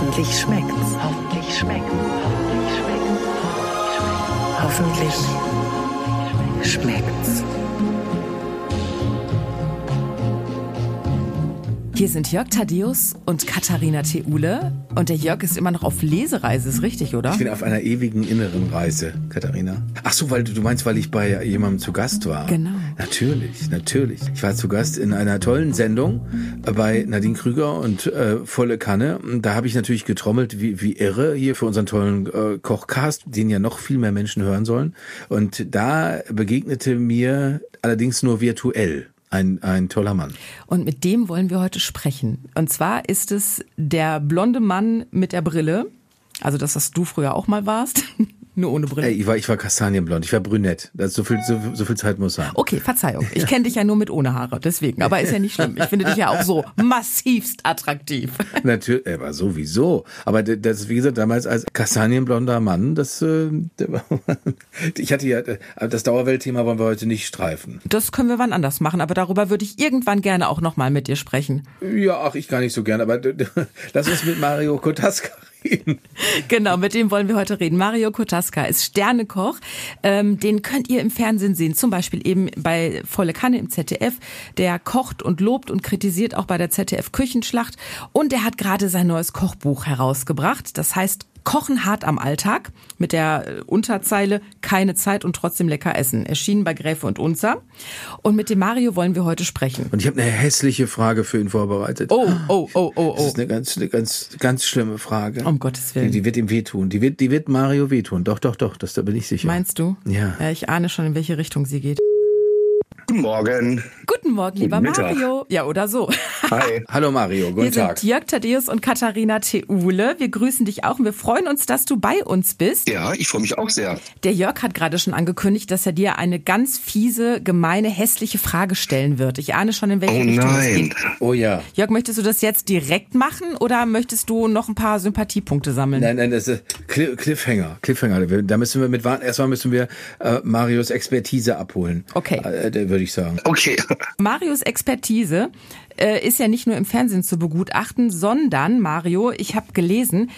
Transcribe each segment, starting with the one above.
Hoffentlich schmeckt's. Hoffentlich schmeckt's. Hoffentlich schmeckt's. Hoffentlich schmeckt's. Hier sind Jörg Thaddeus und Katharina Theule. Und der Jörg ist immer noch auf Lesereise, ist richtig, oder? Ich bin auf einer ewigen inneren Reise, Katharina. Ach so, weil du, du meinst, weil ich bei jemandem zu Gast war. Genau. Natürlich, natürlich. Ich war zu Gast in einer tollen Sendung bei Nadine Krüger und äh, Volle Kanne. Da habe ich natürlich getrommelt wie, wie irre hier für unseren tollen äh, Kochcast, den ja noch viel mehr Menschen hören sollen. Und da begegnete mir allerdings nur virtuell ein, ein toller Mann. Und mit dem wollen wir heute sprechen. Und zwar ist es der blonde Mann mit der Brille. Also das, was du früher auch mal warst. Nur ohne Brille. Ey, ich war, ich war kastanienblond, ich war brünett. Das, so, viel, so, so viel Zeit muss sein. Okay, Verzeihung. Ich kenne dich ja nur mit ohne Haare, deswegen. Aber ist ja nicht schlimm. Ich finde dich ja auch so massivst attraktiv. Natürlich, er war sowieso. Aber das, wie gesagt, damals als kastanienblonder Mann, das, äh, ich hatte ja, das Dauerweltthema wollen wir heute nicht streifen. Das können wir wann anders machen, aber darüber würde ich irgendwann gerne auch nochmal mit dir sprechen. Ja, ach, ich gar nicht so gerne, aber lass uns mit Mario Kotaska Genau, mit dem wollen wir heute reden. Mario Kotaska ist Sternekoch. Ähm, den könnt ihr im Fernsehen sehen, zum Beispiel eben bei Volle Kanne im ZDF. Der kocht und lobt und kritisiert auch bei der ZDF Küchenschlacht. Und er hat gerade sein neues Kochbuch herausgebracht. Das heißt Kochen hart am Alltag mit der äh, Unterzeile keine Zeit und trotzdem lecker essen. Erschienen bei Gräfe und Unzer. Und mit dem Mario wollen wir heute sprechen. Und ich habe eine hässliche Frage für ihn vorbereitet. Oh, oh, oh, oh, oh. Das ist eine ganz, eine ganz, ganz schlimme Frage. Um Gottes Willen. Die, die wird ihm wehtun. Die wird, die wird Mario wehtun. Doch, doch, doch. Das da bin ich sicher. Meinst du? Ja. Ja, ich ahne schon, in welche Richtung sie geht. Guten Morgen. Guten Morgen, lieber Guten. Mario. Ja, oder so. Hi. Hallo Mario, guten Hier Tag. sind Jörg Thaddeus und Katharina Theule. Wir grüßen dich auch und wir freuen uns, dass du bei uns bist. Ja, ich freue mich auch sehr. Der Jörg hat gerade schon angekündigt, dass er dir eine ganz fiese, gemeine, hässliche Frage stellen wird. Ich ahne schon, in welche Oh Richtung es nein. geht. Oh ja. Jörg, möchtest du das jetzt direkt machen oder möchtest du noch ein paar Sympathiepunkte sammeln? Nein, nein, das ist Cli- Cliffhanger. Cliffhanger. Da müssen wir mit warten. Erstmal müssen wir äh, Marios Expertise abholen. Okay. Äh, würde ich sagen. Okay. Marios Expertise äh, ist ja nicht nur im Fernsehen zu begutachten, sondern, Mario, ich habe gelesen,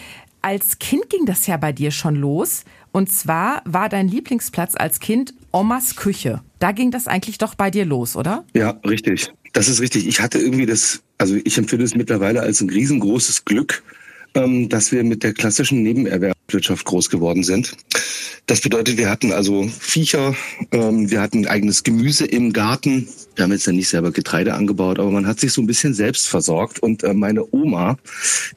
als Kind ging das ja bei dir schon los. Und zwar war dein Lieblingsplatz als Kind Omas Küche. Da ging das eigentlich doch bei dir los, oder? Ja, richtig. Das ist richtig. Ich hatte irgendwie das, also ich empfinde es mittlerweile als ein riesengroßes Glück, ähm, dass wir mit der klassischen Nebenerwerbswirtschaft groß geworden sind. Das bedeutet, wir hatten also Viecher, ähm, wir hatten eigenes Gemüse im Garten. Wir haben jetzt ja nicht selber Getreide angebaut, aber man hat sich so ein bisschen selbst versorgt. Und äh, meine Oma,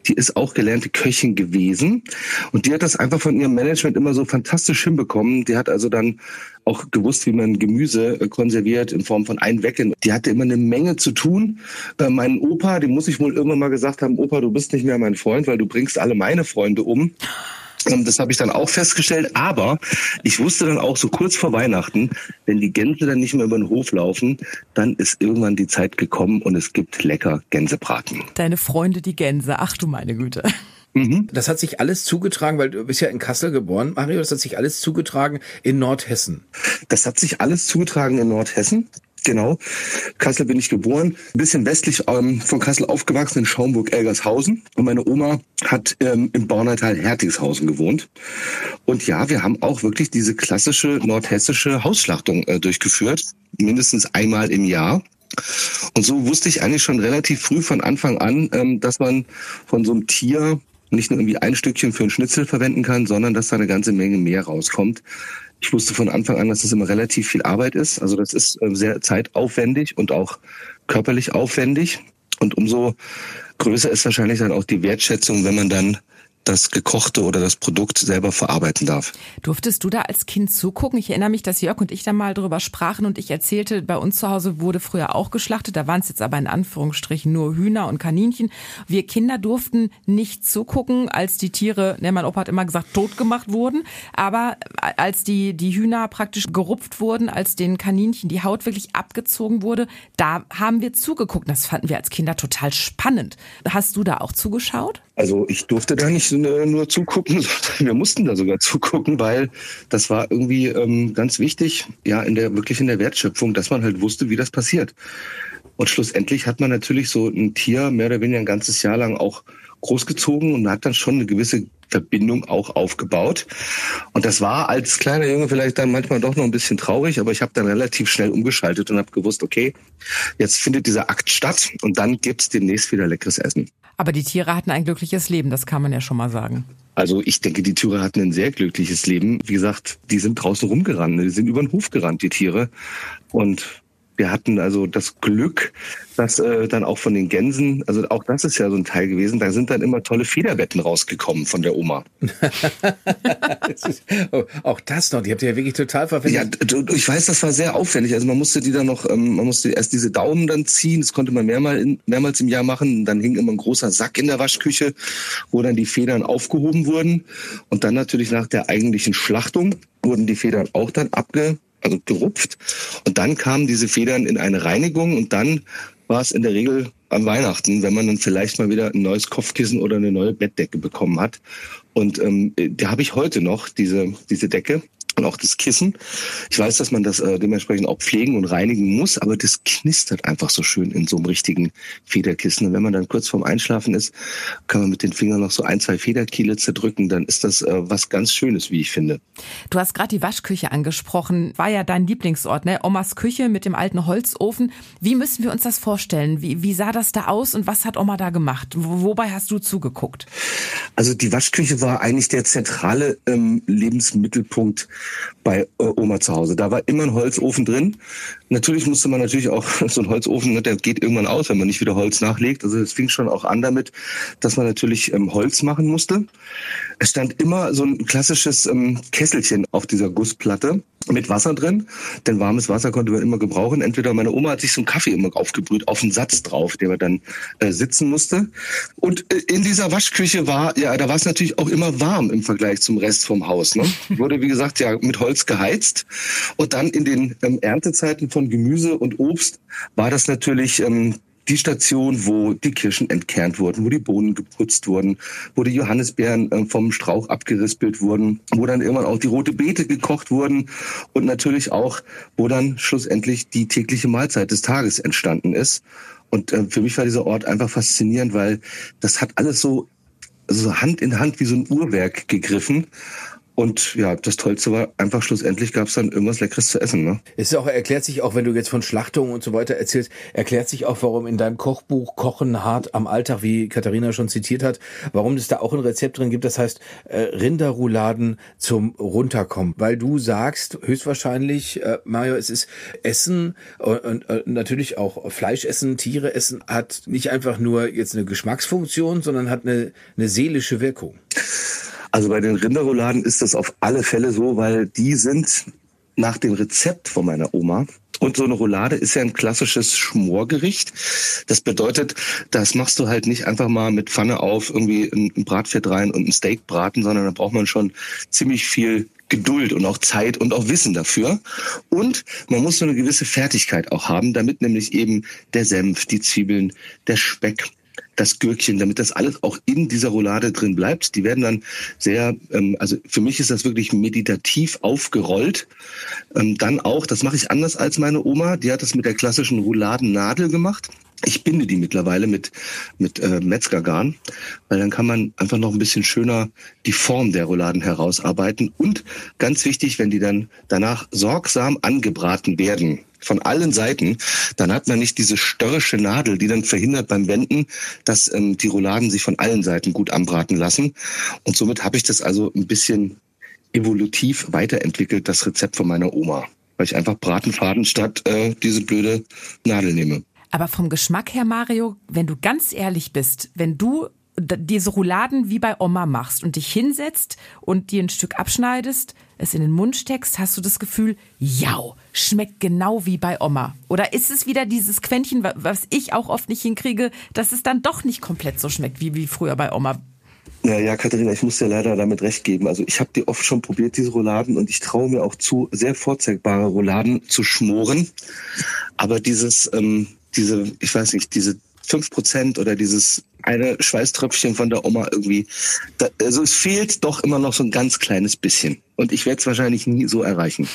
die ist auch gelernte Köchin gewesen. Und die hat das einfach von ihrem Management immer so fantastisch hinbekommen. Die hat also dann auch gewusst, wie man Gemüse äh, konserviert in Form von Einwecken. Die hatte immer eine Menge zu tun. Äh, mein Opa, dem muss ich wohl irgendwann mal gesagt haben, Opa, du bist nicht mehr mein Freund, weil du bringst alle meine Freunde um. Ähm, Das habe ich dann auch festgestellt. Aber ich wusste dann auch so kurz vor Weihnachten, wenn die Gänse dann nicht mehr über den Hof laufen, dann ist irgendwann die Zeit gekommen und es gibt lecker Gänsebraten. Deine Freunde, die Gänse. Ach du meine Güte. Das hat sich alles zugetragen, weil du bist ja in Kassel geboren, Mario. Das hat sich alles zugetragen in Nordhessen. Das hat sich alles zugetragen in Nordhessen. Genau. Kassel bin ich geboren. Ein bisschen westlich ähm, von Kassel aufgewachsen in Schaumburg-Elgershausen. Und meine Oma hat ähm, im Bauernteil Hertigshausen gewohnt. Und ja, wir haben auch wirklich diese klassische nordhessische Hausschlachtung äh, durchgeführt. Mindestens einmal im Jahr. Und so wusste ich eigentlich schon relativ früh von Anfang an, ähm, dass man von so einem Tier nicht nur irgendwie ein Stückchen für einen Schnitzel verwenden kann, sondern dass da eine ganze Menge mehr rauskommt. Ich wusste von Anfang an, dass das immer relativ viel Arbeit ist. Also das ist äh, sehr zeitaufwendig und auch körperlich aufwendig. Und umso größer ist wahrscheinlich dann auch die Wertschätzung, wenn man dann das Gekochte oder das Produkt selber verarbeiten darf. Durftest du da als Kind zugucken? Ich erinnere mich, dass Jörg und ich da mal drüber sprachen und ich erzählte, bei uns zu Hause wurde früher auch geschlachtet. Da waren es jetzt aber in Anführungsstrichen nur Hühner und Kaninchen. Wir Kinder durften nicht zugucken, als die Tiere, ne, mein Opa hat immer gesagt, tot gemacht wurden. Aber als die, die Hühner praktisch gerupft wurden, als den Kaninchen die Haut wirklich abgezogen wurde, da haben wir zugeguckt. Das fanden wir als Kinder total spannend. Hast du da auch zugeschaut? Also ich durfte da nicht äh, nur zugucken, sondern wir mussten da sogar zugucken, weil das war irgendwie ähm, ganz wichtig, ja, in der wirklich in der Wertschöpfung, dass man halt wusste, wie das passiert. Und schlussendlich hat man natürlich so ein Tier mehr oder weniger ein ganzes Jahr lang auch großgezogen und hat dann schon eine gewisse Verbindung auch aufgebaut. Und das war als kleiner Junge vielleicht dann manchmal doch noch ein bisschen traurig, aber ich habe dann relativ schnell umgeschaltet und habe gewusst, okay, jetzt findet dieser Akt statt und dann gibt's demnächst wieder leckeres Essen. Aber die Tiere hatten ein glückliches Leben, das kann man ja schon mal sagen. Also ich denke, die Tiere hatten ein sehr glückliches Leben. Wie gesagt, die sind draußen rumgerannt, die sind über den Hof gerannt, die Tiere. Und wir hatten also das Glück, dass äh, dann auch von den Gänsen, also auch das ist ja so ein Teil gewesen, da sind dann immer tolle Federbetten rausgekommen von der Oma. oh, auch das noch, die habt ihr ja wirklich total verwendet. Ja, ich weiß, das war sehr aufwendig. Also man musste die dann noch, ähm, man musste erst diese Daumen dann ziehen, das konnte man mehrmal in, mehrmals im Jahr machen. Dann hing immer ein großer Sack in der Waschküche, wo dann die Federn aufgehoben wurden. Und dann natürlich nach der eigentlichen Schlachtung wurden die Federn auch dann abge also gerupft. Und dann kamen diese Federn in eine Reinigung und dann war es in der Regel an Weihnachten, wenn man dann vielleicht mal wieder ein neues Kopfkissen oder eine neue Bettdecke bekommen hat. Und ähm, da habe ich heute noch diese, diese Decke und auch das Kissen. Ich weiß, dass man das äh, dementsprechend auch pflegen und reinigen muss, aber das knistert einfach so schön in so einem richtigen Federkissen. Und wenn man dann kurz vorm Einschlafen ist, kann man mit den Fingern noch so ein, zwei Federkiele zerdrücken, dann ist das äh, was ganz Schönes, wie ich finde. Du hast gerade die Waschküche angesprochen, war ja dein Lieblingsort, ne? Omas Küche mit dem alten Holzofen. Wie müssen wir uns das vorstellen? Wie, wie sah das da aus und was hat Oma da gemacht? Wobei hast du zugeguckt? Also die Waschküche war eigentlich der zentrale ähm, Lebensmittelpunkt bei äh, Oma zu Hause. Da war immer ein Holzofen drin. Natürlich musste man natürlich auch so ein Holzofen, ne, der geht irgendwann aus, wenn man nicht wieder Holz nachlegt. Also es fing schon auch an damit, dass man natürlich ähm, Holz machen musste. Es stand immer so ein klassisches ähm, Kesselchen auf dieser Gussplatte mit Wasser drin, denn warmes Wasser konnte man immer gebrauchen. Entweder meine Oma hat sich so einen Kaffee immer aufgebrüht, auf einen Satz drauf, der man dann äh, sitzen musste. Und äh, in dieser Waschküche war, ja, da war es natürlich auch immer warm im Vergleich zum Rest vom Haus. Ne? Wurde, wie gesagt, ja mit Holz geheizt. Und dann in den ähm, Erntezeiten von Gemüse und Obst war das natürlich ähm, die Station, wo die Kirschen entkernt wurden, wo die Bohnen geputzt wurden, wo die Johannisbeeren äh, vom Strauch abgerispelt wurden, wo dann irgendwann auch die rote Beete gekocht wurden und natürlich auch, wo dann schlussendlich die tägliche Mahlzeit des Tages entstanden ist. Und äh, für mich war dieser Ort einfach faszinierend, weil das hat alles so, so Hand in Hand wie so ein Uhrwerk gegriffen. Und ja, das Tollste war einfach schlussendlich gab es dann irgendwas Leckeres zu essen. Ne? Es ist auch, erklärt sich auch, wenn du jetzt von Schlachtungen und so weiter erzählst, erklärt sich auch, warum in deinem Kochbuch Kochen hart am Alltag, wie Katharina schon zitiert hat, warum es da auch ein Rezept drin gibt, das heißt äh, Rinderrouladen zum Runterkommen. Weil du sagst, höchstwahrscheinlich, äh, Mario, es ist Essen und, und äh, natürlich auch Fleisch essen, Tiere essen, hat nicht einfach nur jetzt eine Geschmacksfunktion, sondern hat eine, eine seelische Wirkung. Also bei den Rinderrouladen ist das auf alle Fälle so, weil die sind nach dem Rezept von meiner Oma. Und so eine Roulade ist ja ein klassisches Schmorgericht. Das bedeutet, das machst du halt nicht einfach mal mit Pfanne auf, irgendwie ein Bratfett rein und ein Steak braten, sondern da braucht man schon ziemlich viel Geduld und auch Zeit und auch Wissen dafür. Und man muss so eine gewisse Fertigkeit auch haben, damit nämlich eben der Senf, die Zwiebeln, der Speck das Gürkchen, damit das alles auch in dieser Roulade drin bleibt. Die werden dann sehr, ähm, also für mich ist das wirklich meditativ aufgerollt. Ähm, dann auch, das mache ich anders als meine Oma, die hat das mit der klassischen Rouladennadel gemacht. Ich binde die mittlerweile mit, mit äh, Metzgergarn, weil dann kann man einfach noch ein bisschen schöner die Form der Rouladen herausarbeiten. Und ganz wichtig, wenn die dann danach sorgsam angebraten werden, von allen Seiten, dann hat man nicht diese störrische Nadel, die dann verhindert beim Wenden, dass ähm, die Rouladen sich von allen Seiten gut anbraten lassen. Und somit habe ich das also ein bisschen evolutiv weiterentwickelt, das Rezept von meiner Oma, weil ich einfach Bratenfaden statt äh, diese blöde Nadel nehme. Aber vom Geschmack her, Mario, wenn du ganz ehrlich bist, wenn du diese Rouladen wie bei Oma machst und dich hinsetzt und dir ein Stück abschneidest, es in den Mund steckst, hast du das Gefühl, ja, schmeckt genau wie bei Oma. Oder ist es wieder dieses Quäntchen, was ich auch oft nicht hinkriege, dass es dann doch nicht komplett so schmeckt wie, wie früher bei Oma? Ja, ja, Katharina, ich muss dir leider damit recht geben. Also ich habe die oft schon probiert, diese Rouladen, und ich traue mir auch zu, sehr vorzeigbare Rouladen zu schmoren. Aber dieses, ähm, diese, ich weiß nicht, diese fünf Prozent oder dieses eine Schweißtröpfchen von der Oma irgendwie. Da, also es fehlt doch immer noch so ein ganz kleines bisschen. Und ich werde es wahrscheinlich nie so erreichen.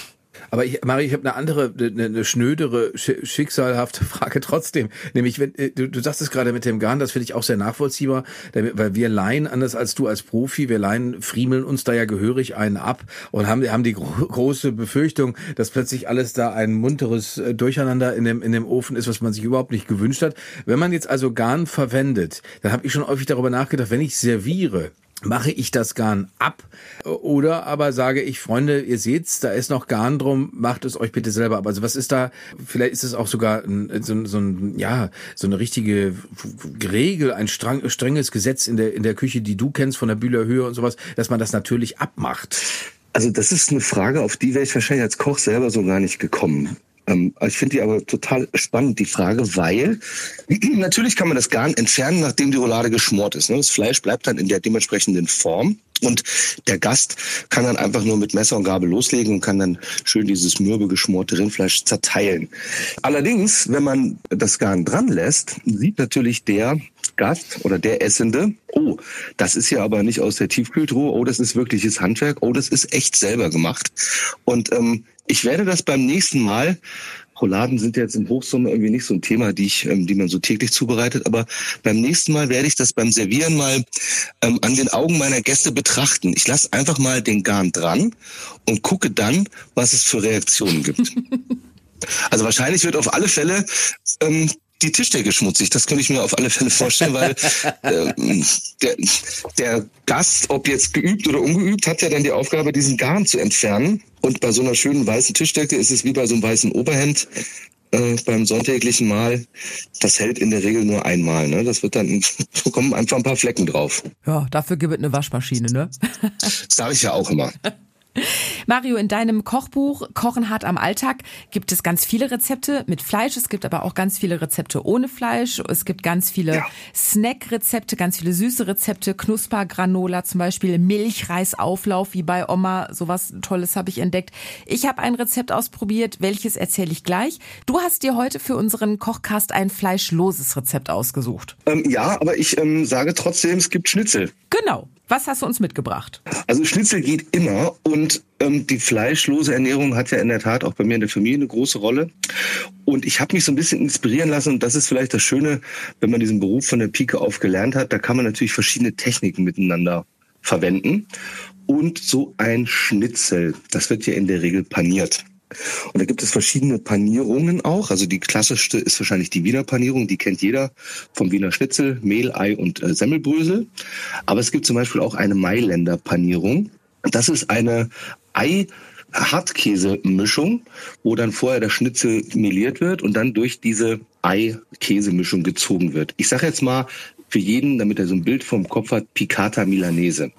Aber ich, Marie, ich habe eine andere, eine, eine schnödere, schicksalhafte Frage trotzdem. Nämlich, wenn, äh, du, du sagst es gerade mit dem Garn, das finde ich auch sehr nachvollziehbar, weil wir leihen, anders als du als Profi, wir leihen, friemeln uns da ja gehörig einen ab und haben, haben die gro große Befürchtung, dass plötzlich alles da ein munteres äh, Durcheinander in dem, in dem Ofen ist, was man sich überhaupt nicht gewünscht hat. Wenn man jetzt also Garn verwendet, dann habe ich schon häufig darüber nachgedacht, wenn ich serviere, mache ich das Garn ab oder aber sage ich, Freunde, ihr seht's, da ist noch Garn drum, macht es euch bitte selber ab. Also was ist da, vielleicht ist es auch sogar ein, so, so ein, ja, so eine richtige Regel, ein streng, strenges Gesetz in der, in der Küche, die du kennst von der Bühler Höhe und sowas, dass man das natürlich abmacht. Also das ist eine Frage, auf die wäre ich wahrscheinlich als Koch selber so gar nicht gekommen. Ähm, ich finde die aber total spannend, die Frage, weil natürlich kann man das Garn entfernen, nachdem die Roulade geschmort ist. Ne? Das Fleisch bleibt dann in der dementsprechenden Form. Und der Gast kann dann einfach nur mit Messer und Gabel loslegen und kann dann schön dieses mürbe geschmorte Rindfleisch zerteilen. Allerdings, wenn man das Garn dran lässt, sieht natürlich der Gast oder der Essende, oh, das ist ja aber nicht aus der Tiefkühltruhe, oh, das ist wirkliches Handwerk, oh, das ist echt selber gemacht. Und ähm, ich werde das beim nächsten Mal Rouladen sind jetzt im Hochsommer irgendwie nicht so ein Thema, die ich, ähm, die man so täglich zubereitet. Aber beim nächsten Mal werde ich das beim Servieren mal ähm, an den Augen meiner Gäste betrachten. Ich lasse einfach mal den Garn dran und gucke dann, was es für Reaktionen gibt. Also wahrscheinlich wird auf alle Fälle ähm, die Tischdecke schmutzig. Das könnte ich mir auf alle Fälle vorstellen, weil äh, der, der Gast, ob jetzt geübt oder ungeübt, hat ja dann die Aufgabe, diesen Garn zu entfernen. Und bei so einer schönen weißen Tischdecke ist es wie bei so einem weißen Oberhemd äh, beim sonntäglichen Mal. Das hält in der Regel nur einmal. Ne? Das wird dann, so kommen einfach ein paar Flecken drauf. Ja, dafür gibt es eine Waschmaschine, ne? Das sage ich ja auch immer. Mario, in deinem Kochbuch Kochen hart am Alltag gibt es ganz viele Rezepte mit Fleisch. Es gibt aber auch ganz viele Rezepte ohne Fleisch. Es gibt ganz viele ja. Snack-Rezepte, ganz viele süße Rezepte, Knuspergranola zum Beispiel, Milchreisauflauf wie bei Oma. Sowas Tolles habe ich entdeckt. Ich habe ein Rezept ausprobiert, welches erzähle ich gleich. Du hast dir heute für unseren Kochcast ein fleischloses Rezept ausgesucht. Ähm, ja, aber ich ähm, sage trotzdem, es gibt Schnitzel. Genau. Was hast du uns mitgebracht? Also Schnitzel geht immer und die fleischlose Ernährung hat ja in der Tat auch bei mir in der Familie eine große Rolle. Und ich habe mich so ein bisschen inspirieren lassen und das ist vielleicht das Schöne, wenn man diesen Beruf von der Pike auf gelernt hat, da kann man natürlich verschiedene Techniken miteinander verwenden. Und so ein Schnitzel, das wird ja in der Regel paniert. Und da gibt es verschiedene Panierungen auch. Also die klassischste ist wahrscheinlich die Wiener Panierung, die kennt jeder vom Wiener Schnitzel, Mehl, Ei und äh, Semmelbrösel. Aber es gibt zum Beispiel auch eine Mailänder Panierung. Das ist eine Ei Hartkäse-Mischung, wo dann vorher der Schnitzel meliert wird und dann durch diese Ei-Käse-Mischung gezogen wird. Ich sage jetzt mal für jeden, damit er so ein Bild vom Kopf hat, Picata Milanese.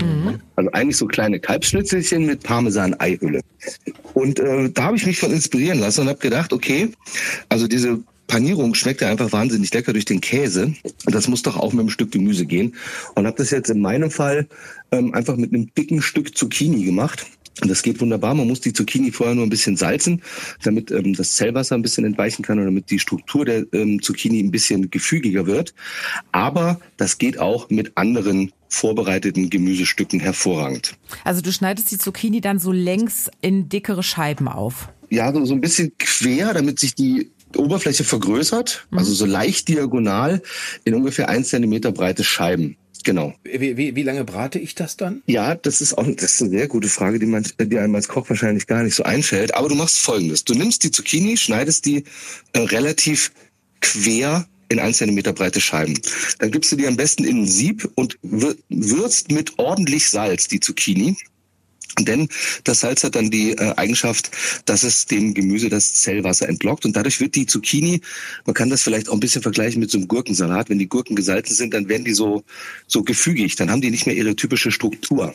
Mhm. Also eigentlich so kleine Kalbsschnitzelchen mit Parmesan-Eihülle. Und äh, da habe ich mich von inspirieren lassen und habe gedacht, okay, also diese Panierung schmeckt ja einfach wahnsinnig lecker durch den Käse. Das muss doch auch mit einem Stück Gemüse gehen. Und habe das jetzt in meinem Fall ähm, einfach mit einem dicken Stück Zucchini gemacht. Und das geht wunderbar. Man muss die Zucchini vorher nur ein bisschen salzen, damit ähm, das Zellwasser ein bisschen entweichen kann und damit die Struktur der ähm, Zucchini ein bisschen gefügiger wird. Aber das geht auch mit anderen vorbereiteten Gemüsestücken hervorragend. Also du schneidest die Zucchini dann so längs in dickere Scheiben auf? Ja, so, so ein bisschen quer, damit sich die Oberfläche vergrößert, mhm. also so leicht diagonal in ungefähr ein Zentimeter breite Scheiben. Genau. Wie, wie, wie lange brate ich das dann? Ja, das ist auch das ist eine sehr gute Frage, die man die einem als Koch wahrscheinlich gar nicht so einfällt. Aber du machst folgendes. Du nimmst die Zucchini, schneidest die äh, relativ quer in ein Zentimeter breite Scheiben. Dann gibst du die am besten in ein Sieb und würzt mit ordentlich Salz die Zucchini. Denn das Salz hat dann die äh, Eigenschaft, dass es dem Gemüse das Zellwasser entlockt und dadurch wird die Zucchini, man kann das vielleicht auch ein bisschen vergleichen mit so einem Gurkensalat, wenn die Gurken gesalzen sind, dann werden die so, so gefügig, dann haben die nicht mehr ihre typische Struktur.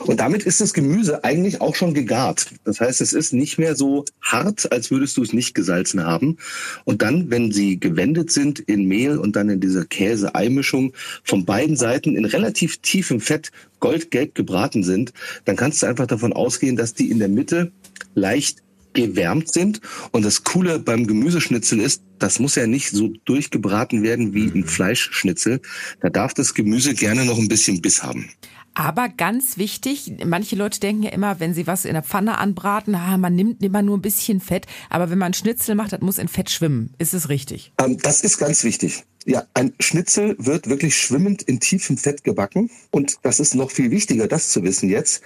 Und damit ist das Gemüse eigentlich auch schon gegart. Das heißt, es ist nicht mehr so hart, als würdest du es nicht gesalzen haben. Und dann, wenn sie gewendet sind in Mehl und dann in dieser Käse-Ei-Mischung von beiden Seiten in relativ tiefem Fett goldgelb gebraten sind, dann kannst du einfach davon ausgehen, dass die in der Mitte leicht gewärmt sind. Und das Coole beim Gemüseschnitzel ist, das muss ja nicht so durchgebraten werden wie ein mhm. Fleischschnitzel. Da darf das Gemüse gerne noch ein bisschen Biss haben. Aber ganz wichtig, manche Leute denken ja immer, wenn sie was in der Pfanne anbraten, ah, man nimmt immer nur ein bisschen Fett. Aber wenn man Schnitzel macht, das muss in Fett schwimmen. Ist es richtig? Ähm, das ist ganz wichtig. Ja, ein Schnitzel wird wirklich schwimmend in tiefem Fett gebacken. Und das ist noch viel wichtiger, das zu wissen jetzt.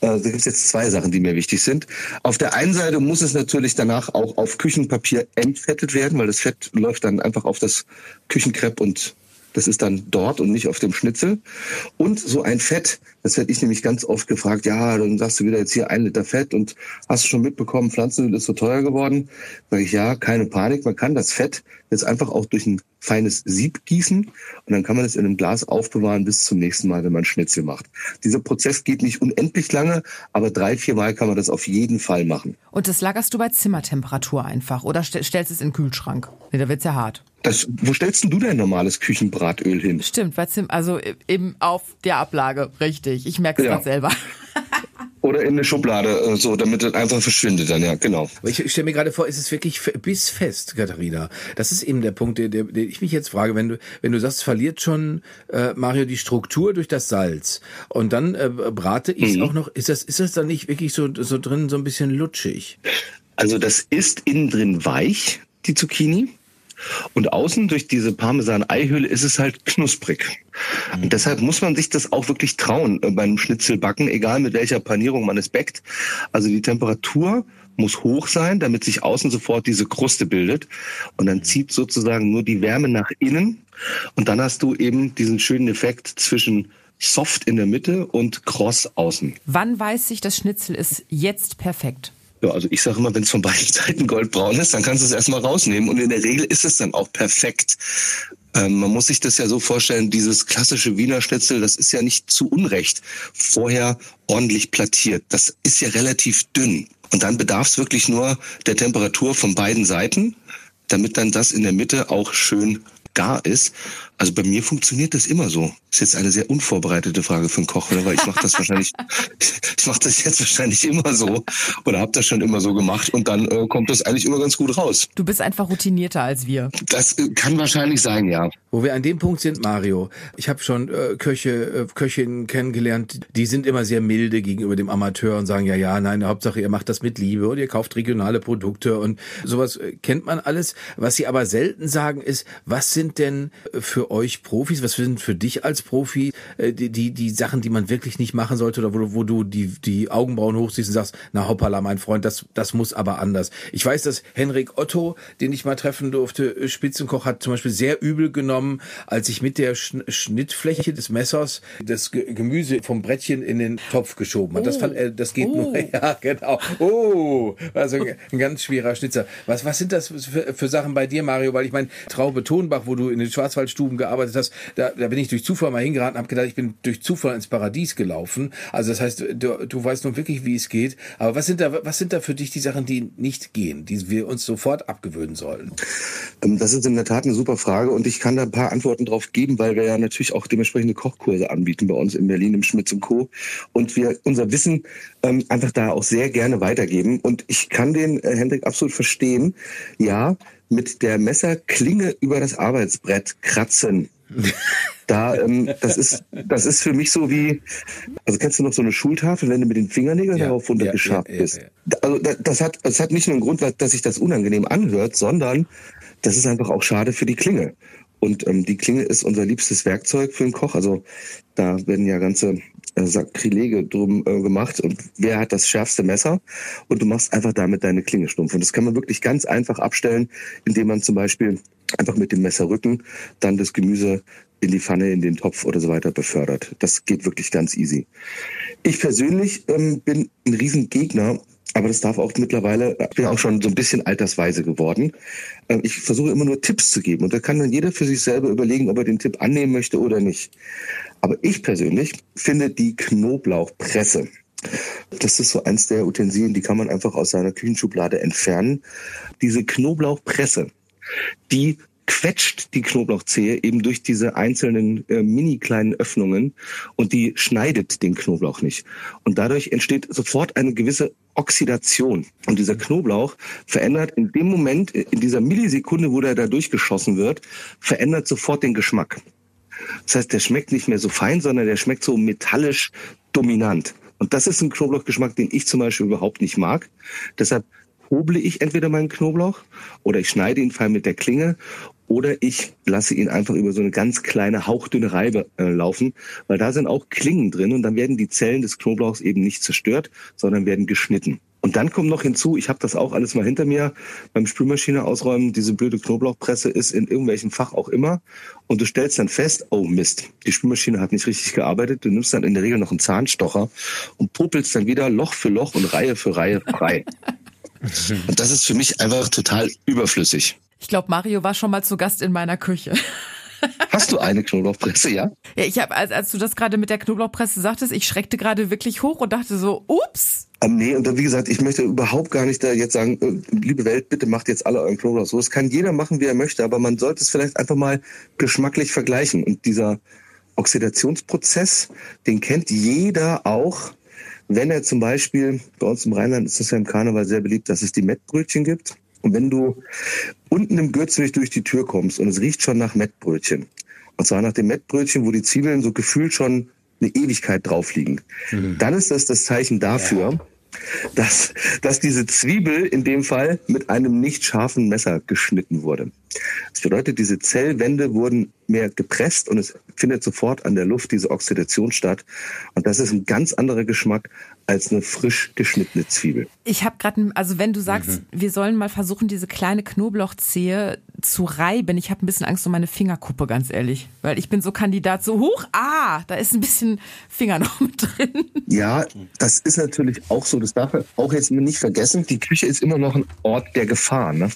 Äh, da gibt es jetzt zwei Sachen, die mir wichtig sind. Auf der einen Seite muss es natürlich danach auch auf Küchenpapier entfettet werden, weil das Fett läuft dann einfach auf das Küchenkrepp und das ist dann dort und nicht auf dem Schnitzel. Und so ein Fett, das werde ich nämlich ganz oft gefragt, ja, dann sagst du wieder jetzt hier ein Liter Fett und hast du schon mitbekommen, Pflanzenöl ist so teuer geworden? Sage ich, ja, keine Panik, man kann das Fett jetzt einfach auch durch ein feines Sieb gießen und dann kann man es in einem Glas aufbewahren bis zum nächsten Mal, wenn man Schnitzel macht. Dieser Prozess geht nicht unendlich lange, aber drei, vier Mal kann man das auf jeden Fall machen. Und das lagerst du bei Zimmertemperatur einfach oder stellst es in den Kühlschrank? Nee, da wird's ja hart. Das, wo stellst denn du dein normales Küchenbratöl hin? Stimmt, bei Zim also eben auf der Ablage, richtig. Ich merke es ja. selber. Oder in eine Schublade, äh, so, damit es einfach verschwindet dann, ja, genau. Aber ich, ich stelle mir gerade vor, ist es wirklich bissfest, Katharina? Das ist eben der Punkt, der, der, der ich mich jetzt frage, wenn du, wenn du sagst, verliert schon äh, Mario die Struktur durch das Salz und dann äh, brate ich es mhm. auch noch, ist das, ist das dann nicht wirklich so, so drin so ein bisschen lutschig? Also das ist innen drin weich, die Zucchini. Und außen durch diese Parmesan-Eihülle ist es halt knusprig. Mhm. Und deshalb muss man sich das auch wirklich trauen äh, beim Schnitzelbacken, egal mit welcher Panierung man es backt. Also die Temperatur muss hoch sein, damit sich außen sofort diese Kruste bildet. Und dann zieht sozusagen nur die Wärme nach innen. Und dann hast du eben diesen schönen Effekt zwischen soft in der Mitte und kross außen. Wann weiß ich, das Schnitzel ist jetzt perfekt? Ja, also ich sage immer, wenn es von beiden Seiten goldbraun ist, dann kannst du es erstmal rausnehmen und in der Regel ist es dann auch perfekt. Ähm, man muss sich das ja so vorstellen, dieses klassische Wiener Schnitzel, das ist ja nicht zu Unrecht vorher ordentlich plattiert. Das ist ja relativ dünn. Und dann bedarf es wirklich nur der Temperatur von beiden Seiten, damit dann das in der Mitte auch schön gar ist. Also bei mir funktioniert das immer so. Ist jetzt eine sehr unvorbereitete Frage für einen Koch, weil ich mache das wahrscheinlich, ich mache das jetzt wahrscheinlich immer so oder habe das schon immer so gemacht und dann äh, kommt das eigentlich immer ganz gut raus. Du bist einfach routinierter als wir. Das äh, kann wahrscheinlich sein, ja. Wo wir an dem Punkt sind, Mario, ich habe schon äh, Köche, äh, Köchinnen kennengelernt, die sind immer sehr milde gegenüber dem Amateur und sagen, ja, ja, nein, Hauptsache ihr macht das mit Liebe und ihr kauft regionale Produkte und sowas äh, kennt man alles. Was sie aber selten sagen ist, was sind denn für euch Profis? Was sind für dich als Profi äh, die, die, die Sachen, die man wirklich nicht machen sollte oder wo, wo du die, die Augenbrauen hochziehst und sagst, na hoppala, mein Freund, das, das muss aber anders. Ich weiß, dass Henrik Otto, den ich mal treffen durfte, Spitzenkoch, hat zum Beispiel sehr übel genommen, als ich mit der Schnittfläche des Messers das Gemüse vom Brettchen in den Topf geschoben habe. Oh. Das, fand, äh, das geht oh. nur, ja, genau. Oh, also ein ganz schwerer Schnitzer. Was, was sind das für, für Sachen bei dir, Mario? Weil ich meine, Traube Tonbach, wo du in den Schwarzwaldstuben gearbeitet hast, da, da bin ich durch Zufall mal hingeraten, habe gedacht, ich bin durch Zufall ins Paradies gelaufen. Also das heißt, du, du weißt nun wirklich, wie es geht. Aber was sind da, was sind da für dich die Sachen, die nicht gehen, die wir uns sofort abgewöhnen sollen? Ähm, das ist in der Tat eine super Frage und ich kann da ein paar Antworten drauf geben, weil wir ja natürlich auch dementsprechende Kochkurse anbieten bei uns in Berlin im Schmitz und Co. Und wir unser Wissen ähm, einfach da auch sehr gerne weitergeben. Und ich kann den äh, Hendrik absolut verstehen. Ja, mit der Messerklinge über das Arbeitsbrett kratzen. Da, ähm, das ist, das ist für mich so wie, also kennst du noch so eine Schultafel, wenn du mit den Fingernägeln ja, darauf runtergeschabt ja, ja, bist. Also das hat, das hat nicht nur einen Grund, dass sich das unangenehm anhört, sondern das ist einfach auch schade für die Klinge. Und ähm, die Klinge ist unser liebstes Werkzeug für den Koch. Also da werden ja ganze Sakrilege drum äh, gemacht. Und wer hat das schärfste Messer? Und du machst einfach damit deine Klinge stumpf. Und das kann man wirklich ganz einfach abstellen, indem man zum Beispiel einfach mit dem Messerrücken dann das Gemüse in die Pfanne, in den Topf oder so weiter befördert. Das geht wirklich ganz easy. Ich persönlich ähm, bin ein Riesengegner aber das darf auch mittlerweile, ich bin auch schon so ein bisschen altersweise geworden. Ähm, ich versuche immer nur Tipps zu geben und da kann dann jeder für sich selber überlegen, ob er den Tipp annehmen möchte oder nicht. Aber ich persönlich finde die Knoblauchpresse. Das ist so eins der Utensilien, die kann man einfach aus seiner Küchenschublade entfernen. Diese Knoblauchpresse, die quetscht die Knoblauchzehe eben durch diese einzelnen äh, mini kleinen Öffnungen und die schneidet den Knoblauch nicht. Und dadurch entsteht sofort eine gewisse Oxidation. Und dieser Knoblauch verändert in dem Moment, in dieser Millisekunde, wo der da durchgeschossen wird, verändert sofort den Geschmack. Das heißt, der schmeckt nicht mehr so fein, sondern der schmeckt so metallisch dominant. Und das ist ein Knoblauchgeschmack, den ich zum Beispiel überhaupt nicht mag. Deshalb hoble ich entweder meinen Knoblauch oder ich schneide ihn fein mit der Klinge oder ich lasse ihn einfach über so eine ganz kleine hauchdünne Reibe äh, laufen, weil da sind auch Klingen drin und dann werden die Zellen des Knoblauchs eben nicht zerstört, sondern werden geschnitten. Und dann kommt noch hinzu, ich habe das auch alles mal hinter mir beim Spülmaschine ausräumen, diese blöde Knoblauchpresse ist in irgendwelchem Fach auch immer und du stellst dann fest, oh Mist, die Spülmaschine hat nicht richtig gearbeitet, du nimmst dann in der Regel noch einen Zahnstocher und popelst dann wieder Loch für Loch und Reihe für Reihe frei. und das ist für mich einfach total überflüssig. Ich glaube, Mario war schon mal zu Gast in meiner Küche. Hast du eine Knoblauchpresse, ja? Ja, ich habe, als, als du das gerade mit der Knoblauchpresse sagtest, ich schreckte gerade wirklich hoch und dachte so, ups. Ähm, nee, und dann, wie gesagt, ich möchte überhaupt gar nicht da jetzt sagen, äh, liebe Welt, bitte macht jetzt alle euren Knoblauch so. Das kann jeder machen, wie er möchte, aber man sollte es vielleicht einfach mal geschmacklich vergleichen. Und dieser Oxidationsprozess, den kennt jeder auch, wenn er zum Beispiel, bei uns im Rheinland ist das ja im Karneval sehr beliebt, dass es die Mettbrötchen gibt. Und wenn du unten im Gürzweg durch die Tür kommst und es riecht schon nach Mettbrötchen, und zwar nach dem Mettbrötchen, wo die Zwiebeln so gefühlt schon eine Ewigkeit drauf liegen, mhm. dann ist das das Zeichen dafür, ja. dass, dass diese Zwiebel in dem Fall mit einem nicht scharfen Messer geschnitten wurde. Das bedeutet, diese Zellwände wurden mehr gepresst und es findet sofort an der Luft diese Oxidation statt. Und das ist ein ganz anderer Geschmack als eine frisch geschnittene Zwiebel. Ich habe gerade, also wenn du sagst, mhm. wir sollen mal versuchen, diese kleine Knoblauchzehe zu reiben, ich habe ein bisschen Angst um meine Fingerkuppe, ganz ehrlich, weil ich bin so Kandidat so hoch, ah, da ist ein bisschen Finger noch mit drin. Ja, das ist natürlich auch so, das darf man auch jetzt nicht vergessen, die Küche ist immer noch ein Ort der Gefahr. Ne?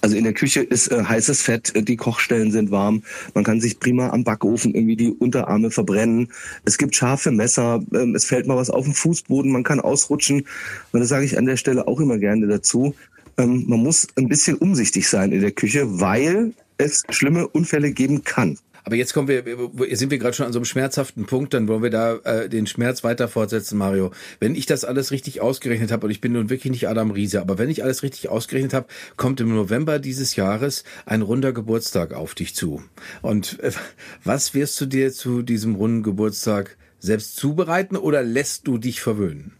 Also in der Küche ist äh, heißes Fett, äh, die Kochstellen sind warm, man kann sich prima am Backofen irgendwie die Unterarme verbrennen, es gibt scharfe Messer, äh, es fällt mal was auf den Fußboden, Fußboden, man kann ausrutschen. Und das sage ich an der Stelle auch immer gerne dazu. Ähm, man muss ein bisschen umsichtig sein in der Küche, weil es schlimme Unfälle geben kann. Aber jetzt kommen wir, sind wir gerade schon an so einem schmerzhaften Punkt, dann wollen wir da äh, den Schmerz weiter fortsetzen, Mario. Wenn ich das alles richtig ausgerechnet habe, und ich bin nun wirklich nicht Adam Riese, aber wenn ich alles richtig ausgerechnet habe, kommt im November dieses Jahres ein runder Geburtstag auf dich zu. Und äh, was wirst du dir zu diesem runden Geburtstag selbst zubereiten oder lässt du dich verwöhnen?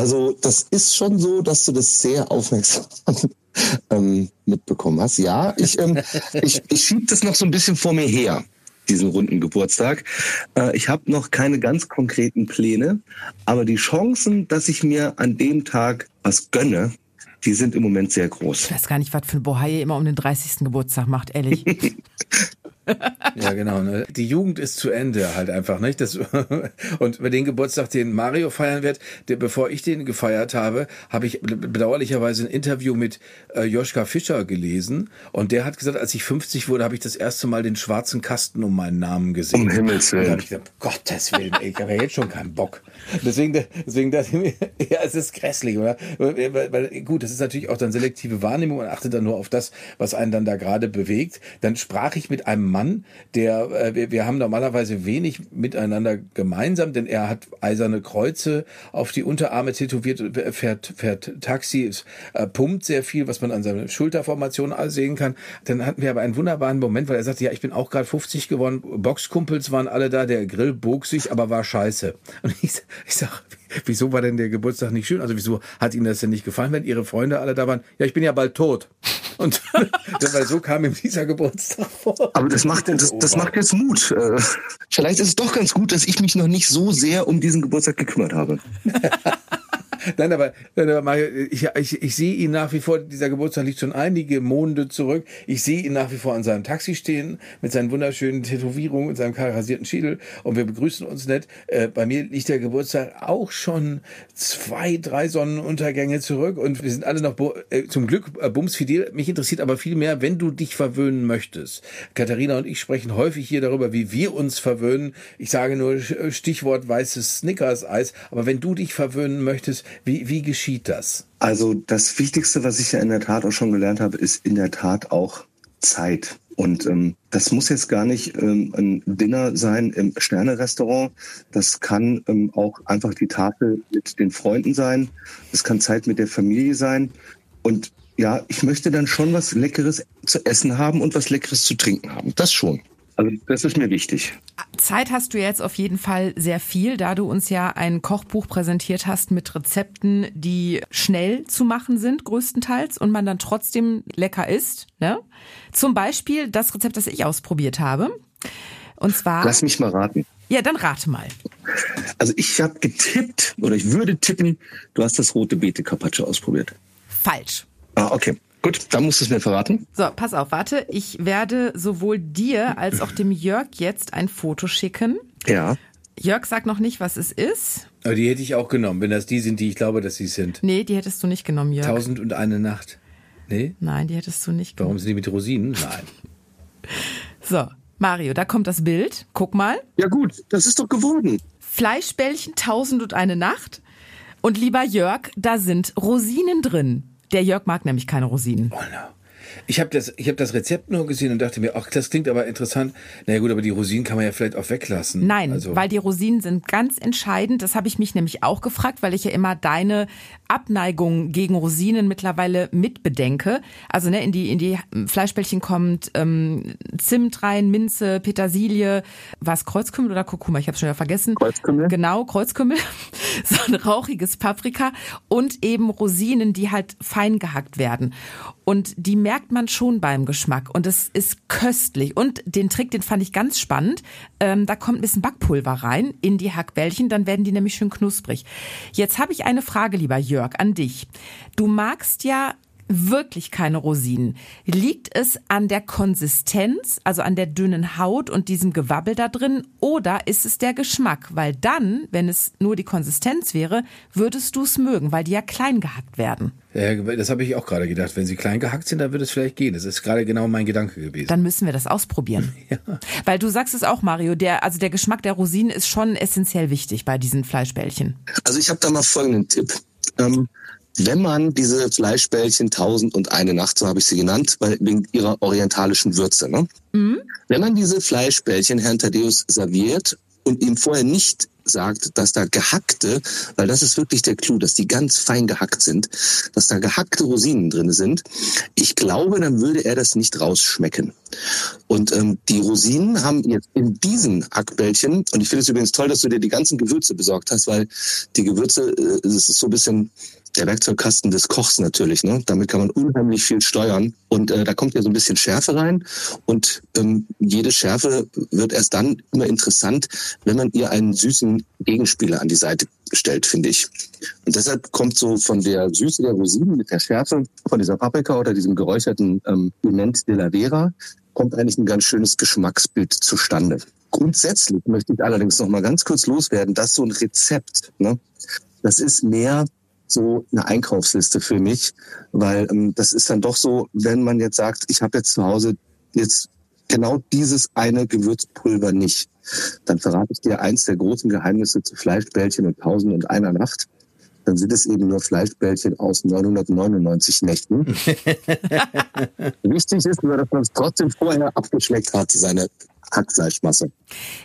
Also das ist schon so, dass du das sehr aufmerksam ähm, mitbekommen hast. Ja, ich, ähm, ich, ich schiebe das noch so ein bisschen vor mir her, diesen runden Geburtstag. Äh, ich habe noch keine ganz konkreten Pläne, aber die Chancen, dass ich mir an dem Tag was gönne, die sind im Moment sehr groß. Ich weiß gar nicht, was für ein Bohai immer um den 30. Geburtstag macht, ehrlich. ja, genau. Ne? Die Jugend ist zu Ende halt einfach, nicht? Das, und bei den Geburtstag, den Mario feiern wird, der, bevor ich den gefeiert habe, habe ich bedauerlicherweise ein Interview mit äh, Joschka Fischer gelesen und der hat gesagt, als ich 50 wurde, habe ich das erste Mal den schwarzen Kasten um meinen Namen gesehen. Um Himmels Willen. Da habe ich gedacht, Gottes Willen, ey, ich habe ja jetzt schon keinen Bock. Deswegen, deswegen dachte ich mir, ja, es ist grässlich, oder? Weil, weil, gut, das ist natürlich auch dann selektive Wahrnehmung und achtet dann nur auf das, was einen dann da gerade bewegt. Dann sprach ich mit einem Mann, der, äh, wir, wir haben normalerweise wenig miteinander gemeinsam, denn er hat eiserne Kreuze auf die Unterarme tätowiert, fährt, fährt Taxi, äh, pumpt sehr viel, was man an seiner Schulterformation sehen kann. Dann hatten wir aber einen wunderbaren Moment, weil er sagte, ja, ich bin auch gerade 50 geworden, Boxkumpels waren alle da, der Grill bog sich, aber war scheiße. Und ich, ich sag, wieso war denn der Geburtstag nicht schön? Also wieso hat Ihnen das denn nicht gefallen, wenn Ihre Freunde alle da waren? Ja, ich bin ja bald tot. Und weil so kam ihm dieser Geburtstag vor. Aber das macht, das, das macht jetzt Mut. Äh, vielleicht ist es doch ganz gut, dass ich mich noch nicht so sehr um diesen Geburtstag gekümmert habe. Nein, aber, nein, aber Mario, ich, ich, ich sehe ihn nach wie vor, dieser Geburtstag liegt schon einige Monde zurück. Ich sehe ihn nach wie vor an seinem Taxi stehen, mit seinen wunderschönen Tätowierungen und seinem rasierten Schädel und wir begrüßen uns nett. Äh, bei mir liegt der Geburtstag auch schon zwei, drei Sonnenuntergänge zurück und wir sind alle noch äh, zum Glück äh, bumsfidel. Mich interessiert aber viel mehr, wenn du dich verwöhnen möchtest. Katharina und ich sprechen häufig hier darüber, wie wir uns verwöhnen. Ich sage nur Stichwort weißes Snickers-Eis, aber wenn du dich verwöhnen möchtest, wie, wie geschieht das? Also das Wichtigste, was ich ja in der Tat auch schon gelernt habe, ist in der Tat auch Zeit. Und ähm, das muss jetzt gar nicht ähm, ein Dinner sein im Sterne-Restaurant. Das kann ähm, auch einfach die Tafel mit den Freunden sein. Das kann Zeit mit der Familie sein. Und ja, ich möchte dann schon was Leckeres zu essen haben und was Leckeres zu trinken haben. Das schon. Also das ist mir wichtig. Zeit hast du jetzt auf jeden Fall sehr viel, da du uns ja ein Kochbuch präsentiert hast mit Rezepten, die schnell zu machen sind, größtenteils, und man dann trotzdem lecker isst. Ne? Zum Beispiel das Rezept, das ich ausprobiert habe. Und zwar. Lass mich mal raten. Ja, dann rate mal. Also ich habe getippt oder ich würde tippen, du hast das rote Beete Carpaccio ausprobiert. Falsch. Ah, okay. Gut, dann musst du es mir verraten. So, pass auf, warte. Ich werde sowohl dir als auch dem Jörg jetzt ein Foto schicken. Ja. Jörg sagt noch nicht, was es ist. Aber die hätte ich auch genommen, wenn das die sind, die ich glaube, dass sie sind. Nee, die hättest du nicht genommen, Jörg. Tausend und eine Nacht. Nee? Nein, die hättest du nicht genommen. Warum sind die mit Rosinen? Nein. So, Mario, da kommt das Bild. Guck mal. Ja gut, das ist doch geworden. Fleischbällchen Tausend und eine Nacht. Und lieber Jörg, da sind Rosinen drin. Der Jörg mag nämlich keine Rosinen. Oh no. Ich habe das, ich hab das Rezept nur gesehen und dachte mir, ach, das klingt aber interessant. Na ja, gut, aber die Rosinen kann man ja vielleicht auch weglassen. Nein, also, weil die Rosinen sind ganz entscheidend. Das habe ich mich nämlich auch gefragt, weil ich ja immer deine Abneigung gegen Rosinen mittlerweile mitbedenke. Also ne, in die in die Fleischbällchen kommt ähm, Zimt rein, Minze, Petersilie, was Kreuzkümmel oder Kurkuma? Ich habe schon wieder vergessen. Kreuzkümmel. Genau, Kreuzkümmel. so ein rauchiges Paprika und eben Rosinen, die halt fein gehackt werden. Und die merkt man schon beim Geschmack. Und es ist köstlich. Und den Trick, den fand ich ganz spannend. Ähm, da kommt ein bisschen Backpulver rein in die Hackbällchen, dann werden die nämlich schön knusprig. Jetzt habe ich eine Frage, lieber Jörg, an dich. Du magst ja wirklich keine Rosinen. Liegt es an der Konsistenz, also an der dünnen Haut und diesem Gewabbel da drin, oder ist es der Geschmack? Weil dann, wenn es nur die Konsistenz wäre, würdest du es mögen, weil die ja klein gehackt werden. Ja, das habe ich auch gerade gedacht. Wenn sie klein gehackt sind, dann würde es vielleicht gehen. Das ist gerade genau mein Gedanke gewesen. Dann müssen wir das ausprobieren. Ja. Weil du sagst es auch, Mario, der, also der Geschmack der Rosinen ist schon essentiell wichtig bei diesen Fleischbällchen. Also ich habe da mal folgenden Tipp. Ähm, wenn man diese Fleischbällchen tausend und eine Nacht, so habe ich sie genannt, weil, wegen ihrer orientalischen Würze, ne? Wenn man diese Fleischbällchen Herrn Thaddeus serviert und ihm vorher nicht sagt, dass da gehackte, weil das ist wirklich der Clou, dass die ganz fein gehackt sind, dass da gehackte Rosinen drin sind. Ich glaube, dann würde er das nicht rausschmecken. Und ähm, die Rosinen haben jetzt in diesen Hackbällchen, und ich finde es übrigens toll, dass du dir die ganzen Gewürze besorgt hast, weil die Gewürze, äh, das ist so ein bisschen der Werkzeugkasten des Kochs natürlich. Ne? Damit kann man unheimlich viel steuern. Und äh, da kommt ja so ein bisschen Schärfe rein. Und ähm, jede Schärfe wird erst dann immer interessant, wenn man ihr einen süßen Gegenspieler an die Seite stellt, finde ich. Und deshalb kommt so von der Süße der Rosinen mit der Schärfe von dieser Paprika oder diesem geräucherten ähm, Piment de la Vera, kommt eigentlich ein ganz schönes Geschmacksbild zustande. Grundsätzlich möchte ich allerdings noch mal ganz kurz loswerden, dass so ein Rezept, ne, das ist mehr so eine Einkaufsliste für mich, weil ähm, das ist dann doch so, wenn man jetzt sagt, ich habe jetzt zu Hause jetzt genau dieses eine Gewürzpulver nicht, dann verrate ich dir eins der großen Geheimnisse zu Fleischbällchen und Tausend und einer Nacht. Dann sind es eben nur Fleischbällchen aus 999 Nächten. Wichtig ist nur, dass man es trotzdem vorher abgeschmeckt hat, seine Hackfleischmasse.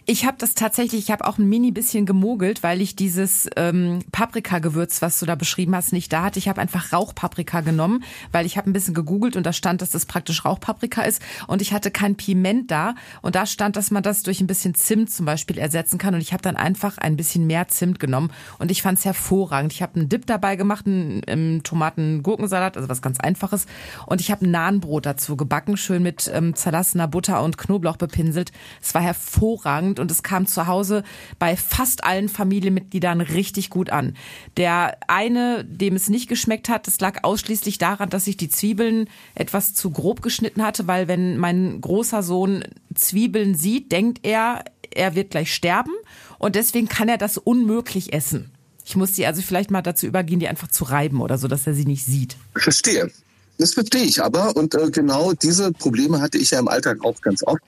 Ich habe das tatsächlich, ich habe auch ein mini bisschen gemogelt, weil ich dieses ähm, Paprikagewürz, was du da beschrieben hast, nicht da hatte. Ich habe einfach Rauchpaprika genommen, weil ich habe ein bisschen gegoogelt und da stand, dass das praktisch Rauchpaprika ist und ich hatte kein Piment da und da stand, dass man das durch ein bisschen Zimt zum Beispiel ersetzen kann und ich habe dann einfach ein bisschen mehr Zimt genommen und ich fand es hervorragend. Ich habe einen Dip dabei gemacht, einen, einen Tomaten-Gurkensalat, also was ganz Einfaches und ich habe ein Nahenbrot dazu gebacken, schön mit ähm, zerlassener Butter und Knoblauch bepinselt. Es war hervorragend und es kam zu Hause bei fast allen Familienmitgliedern richtig gut an. Der eine, dem es nicht geschmeckt hat, das lag ausschließlich daran, dass ich die Zwiebeln etwas zu grob geschnitten hatte, weil wenn mein großer Sohn Zwiebeln sieht, denkt er, er wird gleich sterben und deswegen kann er das unmöglich essen. Ich muss sie also vielleicht mal dazu übergehen, die einfach zu reiben oder so, dass er sie nicht sieht. Verstehe. Das verstehe ich aber. Und äh, genau diese Probleme hatte ich ja im Alltag auch ganz oft.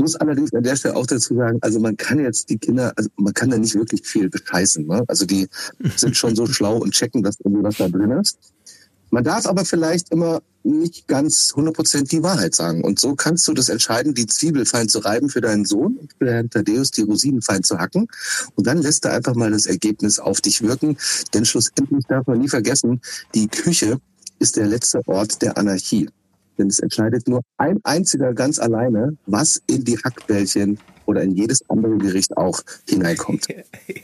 Ich muss allerdings an der Stelle auch dazu sagen, also man kann jetzt die Kinder, also man kann da nicht wirklich viel bescheißen. Ne? Also die sind schon so schlau und checken, dass irgendwie was da drin ist. Man darf aber vielleicht immer nicht ganz 100% die Wahrheit sagen. Und so kannst du das entscheiden, die Zwiebel fein zu reiben für deinen Sohn und für Herrn Thaddeus die Rosinen fein zu hacken. Und dann lässt er einfach mal das Ergebnis auf dich wirken. Denn schlussendlich darf man nie vergessen, die Küche ist der letzte Ort der Anarchie. Denn es entscheidet nur ein einziger ganz alleine, was in die Hackbällchen oder in jedes andere Gericht auch hineinkommt.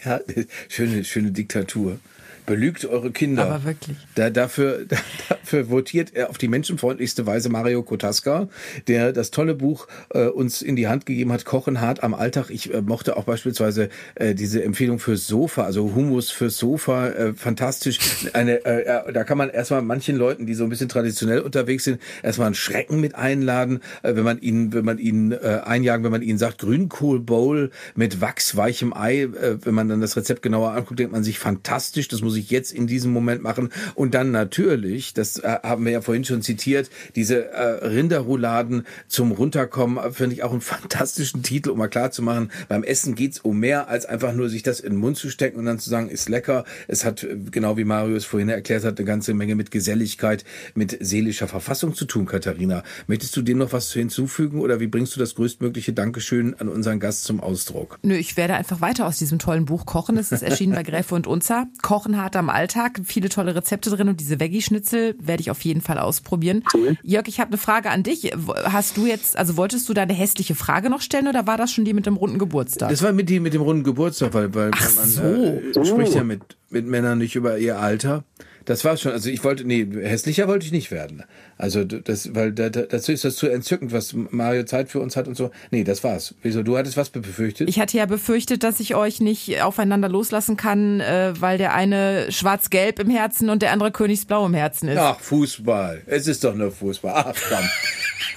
Ja, schöne, schöne Diktatur. Belügt eure Kinder. Aber wirklich. Da, dafür, da, dafür votiert er auf die menschenfreundlichste Weise Mario Kotaska, der das tolle Buch äh, uns in die Hand gegeben hat, Kochen hart am Alltag. Ich äh, mochte auch beispielsweise äh, diese Empfehlung fürs Sofa, also Humus fürs Sofa, äh, fantastisch. Eine, äh, da kann man erstmal manchen Leuten, die so ein bisschen traditionell unterwegs sind, erstmal einen Schrecken mit einladen, äh, wenn man ihnen, wenn man ihnen äh, einjagen, wenn man ihnen sagt, Grünkohl-Bowl mit wachsweichem Ei, äh, wenn man dann das Rezept genauer anguckt, denkt man sich fantastisch, das muss ich jetzt in diesem Moment machen. Und dann natürlich, das äh, haben wir ja vorhin schon zitiert, diese äh, Rinderrouladen zum Runterkommen, finde ich auch einen fantastischen Titel, um mal klar zu machen, beim Essen geht's um mehr, als einfach nur sich das in den Mund zu stecken und dann zu sagen, ist lecker. Es hat, äh, genau wie Marius vorhin erklärt hat, eine ganze Menge mit Geselligkeit, mit seelischer Verfassung zu tun, Katharina. Möchtest du dem noch was hinzufügen oder wie bringst du das größtmögliche Dankeschön an unseren Gast zum Ausdruck? Nö, ich werde einfach weiter aus diesem tollen Buch kochen. Es ist erschienen bei Gräfe und Unzer. Kochen hart am Alltag, viele tolle Rezepte drin und diese Veggie-Schnitzel werde ich auf jeden Fall ausprobieren. Cool. Jörg, ich habe eine Frage an dich. Hast du jetzt, also wolltest du deine hässliche Frage noch stellen oder war das schon die mit dem runden Geburtstag? Das war mit die mit dem runden Geburtstag, weil, weil Ach man so. äh, spricht ja mit, mit Männern nicht über ihr Alter. Das war's schon. Also ich wollte, nee, hässlicher wollte ich nicht werden. Also das, weil da, da, dazu ist das zu entzückend, was Mario Zeit für uns hat und so. Nee, das war's. Wieso? Du hattest was befürchtet? Ich hatte ja befürchtet, dass ich euch nicht aufeinander loslassen kann, äh, weil der eine schwarz-gelb im Herzen und der andere königsblau im Herzen ist. Ach, Fußball. Es ist doch nur Fußball. Ach komm.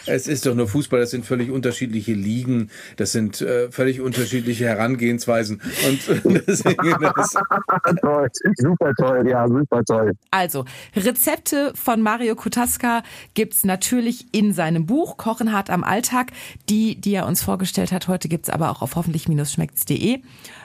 Es ist doch nur Fußball, das sind völlig unterschiedliche Ligen, das sind äh, völlig unterschiedliche Herangehensweisen. Und deswegen das toll, super toll, ja, super toll. Also, Rezepte von Mario Kutaska gibt's natürlich in seinem Buch Kochen hart am Alltag. Die, die er uns vorgestellt hat, heute gibt's aber auch auf hoffentlich-schmeckt's.de.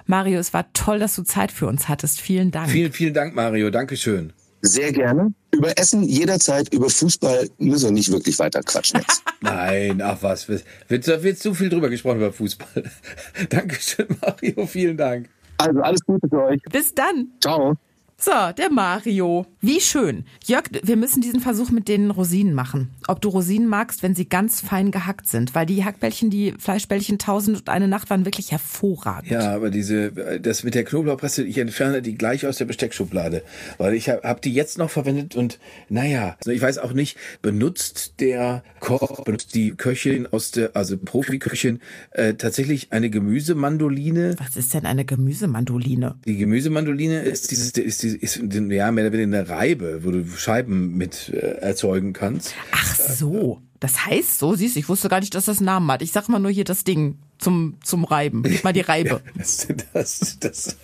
Mario, es war toll, dass du Zeit für uns hattest. Vielen Dank. Vielen, vielen Dank, Mario. Dankeschön. Sehr gerne. Über Essen jederzeit, über Fußball müssen wir nicht wirklich weiter quatschen jetzt. Nein, ach was, wird, wird, wird zu viel drüber gesprochen über Fußball. Dankeschön, Mario, vielen Dank. Also alles Gute für euch. Bis dann. Ciao. So, der Mario. Wie schön. Jörg, wir müssen diesen Versuch mit den Rosinen machen. Ob du Rosinen magst, wenn sie ganz fein gehackt sind. Weil die Hackbällchen, die Fleischbällchen tausend und eine Nacht waren wirklich hervorragend. Ja, aber diese, das mit der Knoblauchpresse, ich entferne die gleich aus der Besteckschublade. Weil ich habe hab die jetzt noch verwendet und naja, ich weiß auch nicht, benutzt der Koch, benutzt die Köchin aus der, also Profiköchin, äh, tatsächlich eine Gemüsemandoline? Was ist denn eine Gemüsemandoline? Die Gemüsemandoline ist dieses, ist, die- ist ja mehr oder weniger eine Reibe, wo du Scheiben mit äh, erzeugen kannst. Ach so. Das heißt so, siehst du, ich wusste gar nicht, dass das einen Namen hat. Ich sag mal nur hier das Ding zum, zum Reiben. Mal die Reibe. Das, das, das,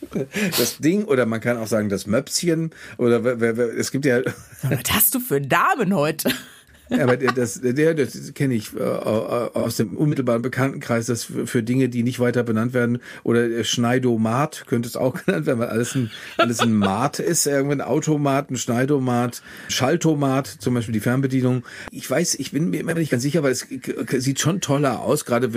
das Ding, oder man kann auch sagen, das Möpschen, oder wer- wer- wer- es gibt ja, Was hast du für Namen heute? ja, aber der- das, der, das kenne ich äh, aus dem unmittelbaren Bekanntenkreis, das für, Dinge, die nicht weiter benannt werden, oder der Schneidomat könnte es auch genannt werden, weil alles ein, alles ein Mat ist, irgendwie ein Automat, ein Schneidomat, Schaltomat, zum Beispiel die Fernbedienung. Ich weiß, ich bin mir immer nicht ganz sicher, weil es sieht schon toller aus, gerade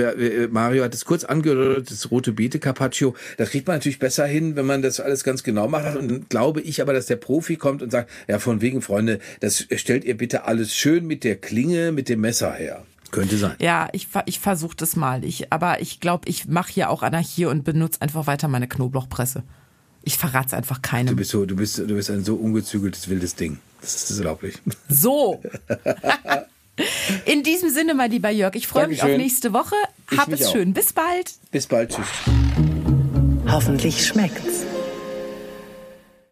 Mario hat es kurz angedeutet, das rote Beete Carpaccio, das kriegt man natürlich besser hin, wenn man das alles ganz genau macht. Und dann glaube ich aber, dass der Profi kommt und sagt, ja, von wegen, Freunde, das stellt ihr bitte alles schön mit der Klinge, mit dem Messer her. Könnte sein. Ja, ich, ich versuche das mal. Ich, aber ich glaube, ich mache hier auch Anarchie und benutze einfach weiter meine Knoblauchpresse. Ich verrate es einfach Du keinem. bist so, du bist, du bist ein so ungezügeltes wildes Ding. Das ist unglaublich. So. In diesem Sinne, mein lieber Jörg, ich freue mich auf nächste Woche. Ich Hab es auch. schön. Bis bald. Bis bald, tschüss. Hoffentlich schmeckt's.